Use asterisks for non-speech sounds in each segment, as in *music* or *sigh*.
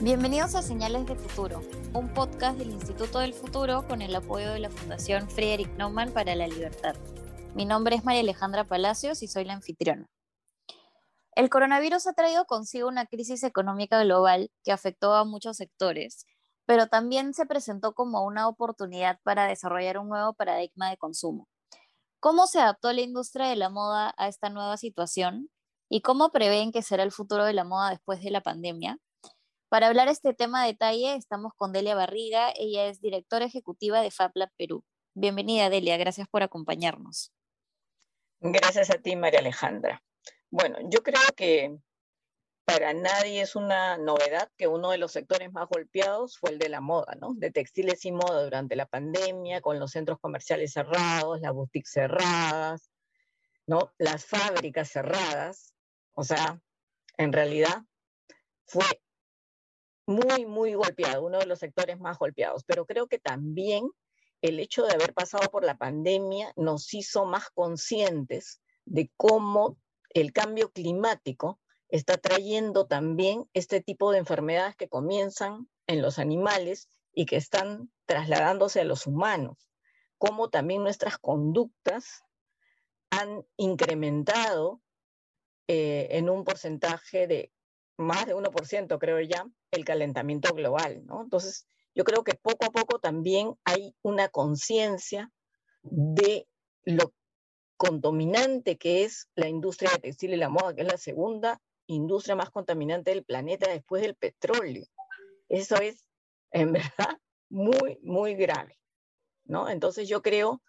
Bienvenidos a Señales de Futuro, un podcast del Instituto del Futuro con el apoyo de la Fundación Friedrich Naumann para la Libertad. Mi nombre es María Alejandra Palacios y soy la anfitriona. El coronavirus ha traído consigo una crisis económica global que afectó a muchos sectores, pero también se presentó como una oportunidad para desarrollar un nuevo paradigma de consumo. ¿Cómo se adaptó la industria de la moda a esta nueva situación? ¿Y cómo prevén que será el futuro de la moda después de la pandemia? Para hablar este tema a detalle, estamos con Delia Barriga. Ella es directora ejecutiva de FabLab Perú. Bienvenida, Delia. Gracias por acompañarnos. Gracias a ti, María Alejandra. Bueno, yo creo que para nadie es una novedad que uno de los sectores más golpeados fue el de la moda, ¿no? De textiles y moda durante la pandemia, con los centros comerciales cerrados, las boutiques cerradas, ¿no? Las fábricas cerradas. O sea, en realidad fue muy, muy golpeado, uno de los sectores más golpeados. Pero creo que también el hecho de haber pasado por la pandemia nos hizo más conscientes de cómo el cambio climático está trayendo también este tipo de enfermedades que comienzan en los animales y que están trasladándose a los humanos, cómo también nuestras conductas han incrementado eh, en un porcentaje de más de 1%, creo ya, el calentamiento global, ¿no? Entonces, yo creo que poco a poco también hay una conciencia de lo contaminante que es la industria de textil y la moda, que es la segunda industria más contaminante del planeta después del petróleo. Eso es, en *laughs* verdad, muy, muy grave, ¿no? Entonces yo creo,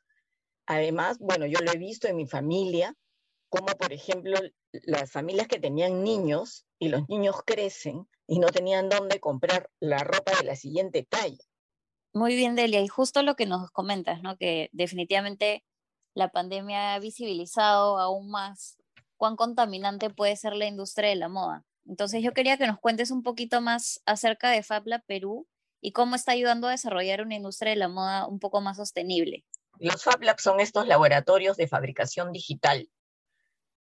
además, bueno, yo lo he visto en mi familia, como por ejemplo las familias que tenían niños y los niños crecen y no tenían dónde comprar la ropa de la siguiente talla. Muy bien, Delia, y justo lo que nos comentas, ¿no? Que definitivamente la pandemia ha visibilizado aún más cuán contaminante puede ser la industria de la moda. Entonces yo quería que nos cuentes un poquito más acerca de FabLab Perú y cómo está ayudando a desarrollar una industria de la moda un poco más sostenible. Los FabLabs son estos laboratorios de fabricación digital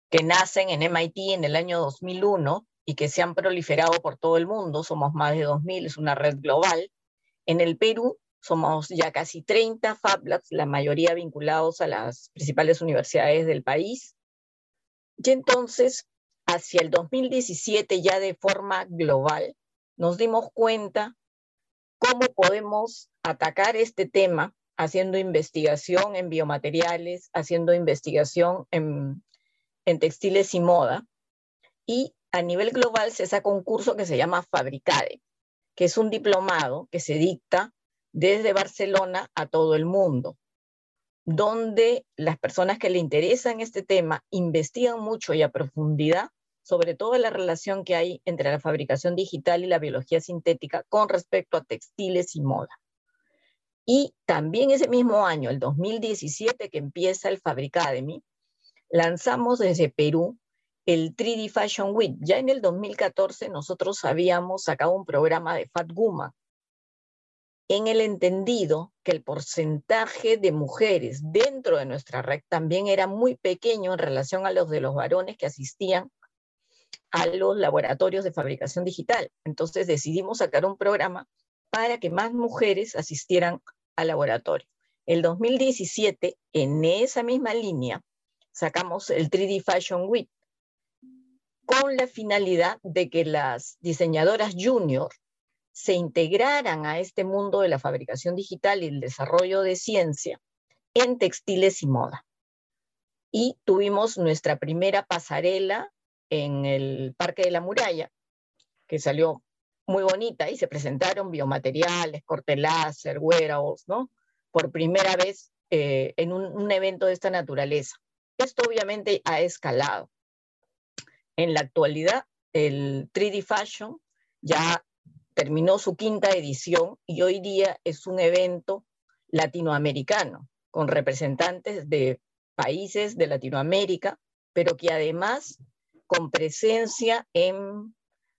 que nacen en MIT en el año 2001 y que se han proliferado por todo el mundo. Somos más de 2.000, es una red global. En el Perú somos ya casi 30 Fab Labs, la mayoría vinculados a las principales universidades del país. Y entonces, hacia el 2017, ya de forma global, nos dimos cuenta cómo podemos atacar este tema haciendo investigación en biomateriales, haciendo investigación en en textiles y moda. Y a nivel global se saca un curso que se llama Fabricade, que es un diplomado que se dicta desde Barcelona a todo el mundo, donde las personas que le interesan este tema investigan mucho y a profundidad sobre todo la relación que hay entre la fabricación digital y la biología sintética con respecto a textiles y moda. Y también ese mismo año, el 2017, que empieza el Fabricademy, lanzamos desde Perú el 3D Fashion Week. Ya en el 2014 nosotros habíamos sacado un programa de Fat Guma en el entendido que el porcentaje de mujeres dentro de nuestra red también era muy pequeño en relación a los de los varones que asistían a los laboratorios de fabricación digital. Entonces decidimos sacar un programa para que más mujeres asistieran al laboratorio. El 2017, en esa misma línea, sacamos el 3D Fashion Week con la finalidad de que las diseñadoras junior se integraran a este mundo de la fabricación digital y el desarrollo de ciencia en textiles y moda. Y tuvimos nuestra primera pasarela en el Parque de la Muralla, que salió muy bonita y se presentaron biomateriales, corte láser, wearables, ¿no? Por primera vez eh, en un evento de esta naturaleza. Esto obviamente ha escalado. En la actualidad, el 3D Fashion ya terminó su quinta edición y hoy día es un evento latinoamericano con representantes de países de Latinoamérica, pero que además con presencia en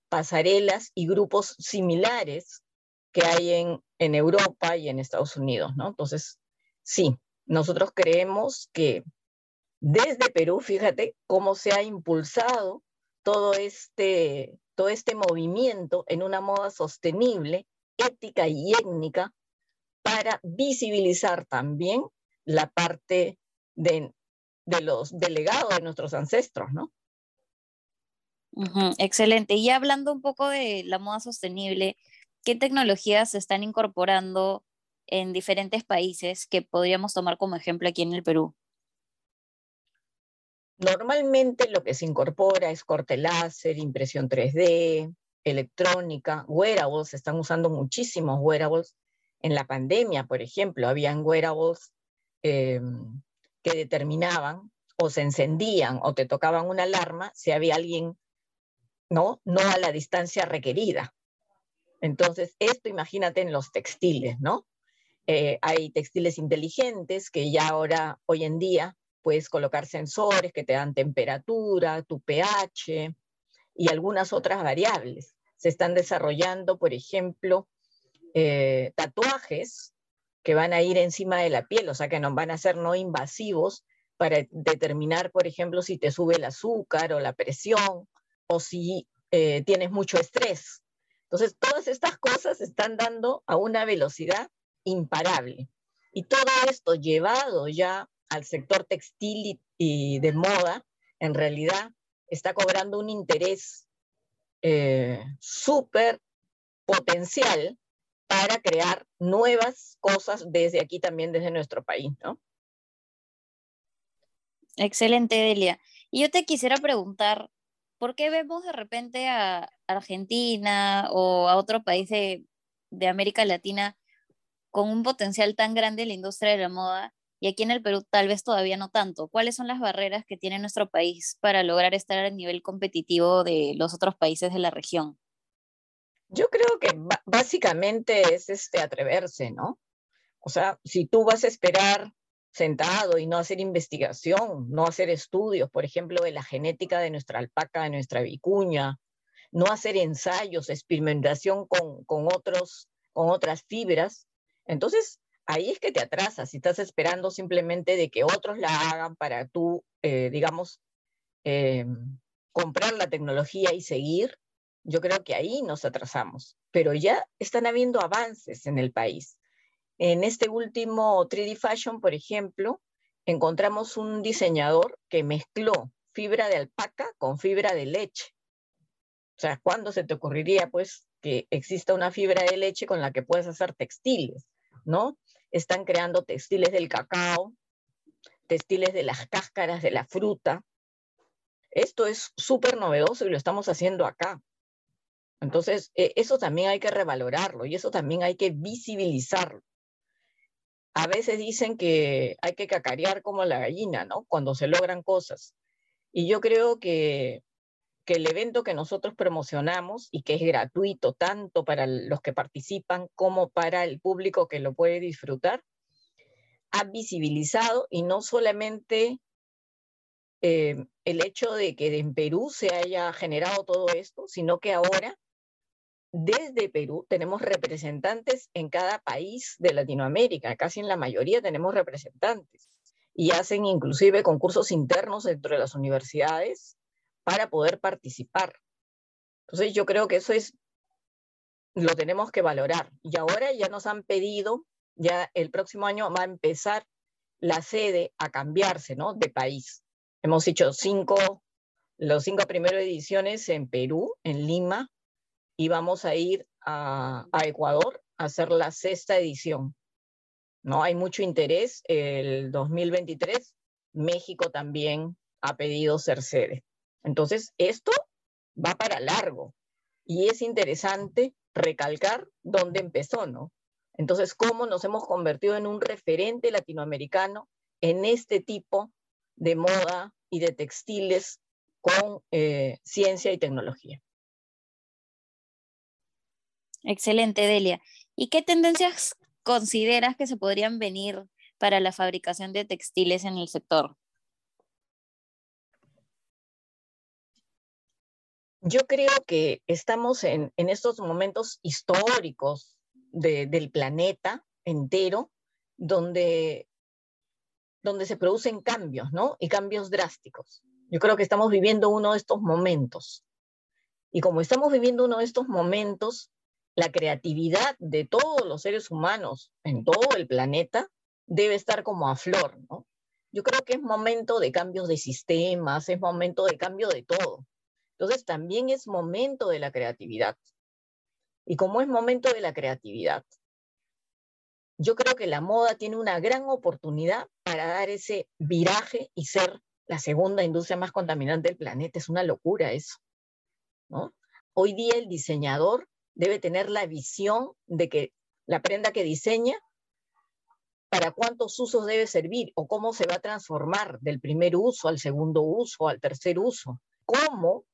pasarelas y grupos similares que hay en, en Europa y en Estados Unidos, ¿no? Entonces, sí, nosotros creemos que desde Perú, fíjate cómo se ha impulsado todo este, todo este movimiento en una moda sostenible, ética y étnica para visibilizar también la parte de, los delegados de nuestros ancestros, ¿no? excelente. Y hablando un poco de la moda sostenible, ¿qué tecnologías se están incorporando en diferentes países que podríamos tomar como ejemplo aquí en el Perú? Normalmente lo que se incorpora es corte láser, impresión 3D, electrónica, wearables, se están usando muchísimos wearables. En la pandemia, por ejemplo, habían wearables eh, que determinaban o se encendían o te tocaban una alarma si había alguien, ¿no? No a la distancia requerida. Entonces, esto imagínate en los textiles, ¿no? Eh, hay textiles inteligentes que ya ahora, hoy en día, puedes colocar sensores que te dan temperatura, tu pH y algunas otras variables. Se están desarrollando, por ejemplo, eh, tatuajes que van a ir encima de la piel, o sea que no van a ser no invasivos para determinar, por ejemplo, si te sube el azúcar o la presión o si eh, tienes mucho estrés. Entonces, todas estas cosas están dando a una velocidad imparable. Y todo esto llevado ya al sector textil y, de moda, en realidad está cobrando un interés eh, súper potencial para crear nuevas cosas desde aquí también, desde nuestro país, ¿no? Excelente, Delia. Y yo te quisiera preguntar, ¿por qué vemos de repente a Argentina o a otro país de, de América Latina con un potencial tan grande en la industria de la moda y aquí en el Perú tal vez todavía no tanto. ¿Cuáles son las barreras que tiene nuestro país para lograr estar a nivel competitivo de los otros países de la región? Yo creo que básicamente es este atreverse, ¿no? O sea, si tú vas a esperar sentado y no hacer investigación, no hacer estudios, por ejemplo, de la genética de nuestra alpaca, de nuestra vicuña, no hacer ensayos, experimentación con, con, otros, con otras fibras, entonces ahí es que te atrasas, si estás esperando simplemente de que otros la hagan para tú, eh, digamos, eh, comprar la tecnología y seguir, yo creo que ahí nos atrasamos. Pero ya están habiendo avances en el país. En este último 3D Fashion, por ejemplo, encontramos un diseñador que mezcló fibra de alpaca con fibra de leche. O sea, ¿cuándo se te ocurriría, pues, que exista una fibra de leche con la que puedes hacer textiles, ¿no? Están creando textiles del cacao, textiles de las cáscaras de la fruta. Esto es súper novedoso y lo estamos haciendo acá. Entonces, e, eso también hay que revalorarlo y eso también hay que visibilizarlo. A veces dicen que hay que cacarear como la gallina, ¿no? Cuando se logran cosas. Y yo creo que que el evento que nosotros promocionamos y que es gratuito tanto para los que participan como para el público que lo puede disfrutar, ha visibilizado y no solamente eh, el hecho de que en Perú se haya generado todo esto, sino que ahora desde Perú tenemos representantes en cada país de Latinoamérica, casi en la mayoría tenemos representantes y hacen inclusive concursos internos dentro de las universidades para poder participar. Entonces yo creo que eso es, lo tenemos que valorar. Y ahora ya nos han pedido, ya el próximo año va a empezar la sede a cambiarse, ¿no? De país. Hemos hecho cinco, los cinco primeras ediciones en Perú, en Lima, y vamos a ir a, a Ecuador a hacer la sexta edición. ¿no? Hay mucho interés. El 2023, México también ha pedido ser sede. Entonces, esto va para largo y es interesante recalcar dónde empezó, ¿no? Entonces, cómo nos hemos convertido en un referente latinoamericano en este tipo de moda y de textiles con eh, ciencia y tecnología. Excelente, Delia. ¿Y qué tendencias consideras que se podrían venir para la fabricación de textiles en el sector? Yo creo que estamos en, estos momentos históricos del planeta entero, donde, donde se producen cambios, ¿no? Y cambios drásticos. Yo creo que estamos viviendo uno de estos momentos. Y como estamos viviendo uno de estos momentos, la creatividad de todos los seres humanos en todo el planeta debe estar como a flor, ¿no? Yo creo que es momento de cambios de sistemas, es momento de cambio de todo. Entonces también es momento de la creatividad. Y como es momento de la creatividad, yo creo que la moda tiene una gran oportunidad para dar ese viraje y ser la segunda industria más contaminante del planeta. Es una locura eso. Hoy día el diseñador debe tener la visión de que la prenda que diseña, para cuántos usos debe servir o cómo se va a transformar del primer uso al segundo uso, al tercer uso, cómo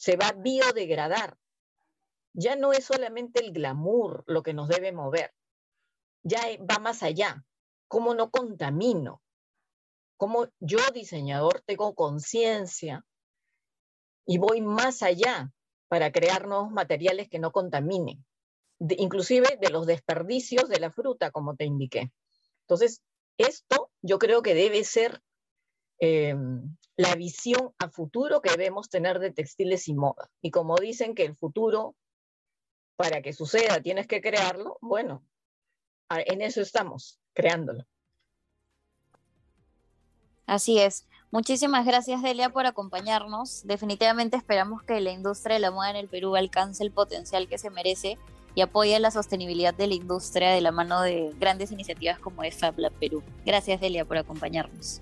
se va a biodegradar. Ya no es solamente el glamour lo que nos debe mover, ya va más allá. ¿Cómo no contamino? ¿Cómo yo, diseñador, tengo conciencia y voy más allá para crear nuevos materiales que no contaminen? inclusive de los desperdicios de la fruta, como te indiqué. Entonces, esto yo creo que debe ser eh, la visión a futuro que debemos tener de textiles y moda. Y como dicen que el futuro, para que suceda, tienes que crearlo, bueno, en eso estamos, creándolo. Así es. Muchísimas gracias, Delia, por acompañarnos. Definitivamente esperamos que la industria de la moda en el Perú alcance el potencial que se merece y apoye la sostenibilidad de la industria de la mano de grandes iniciativas como es Perú. Gracias, Delia, por acompañarnos.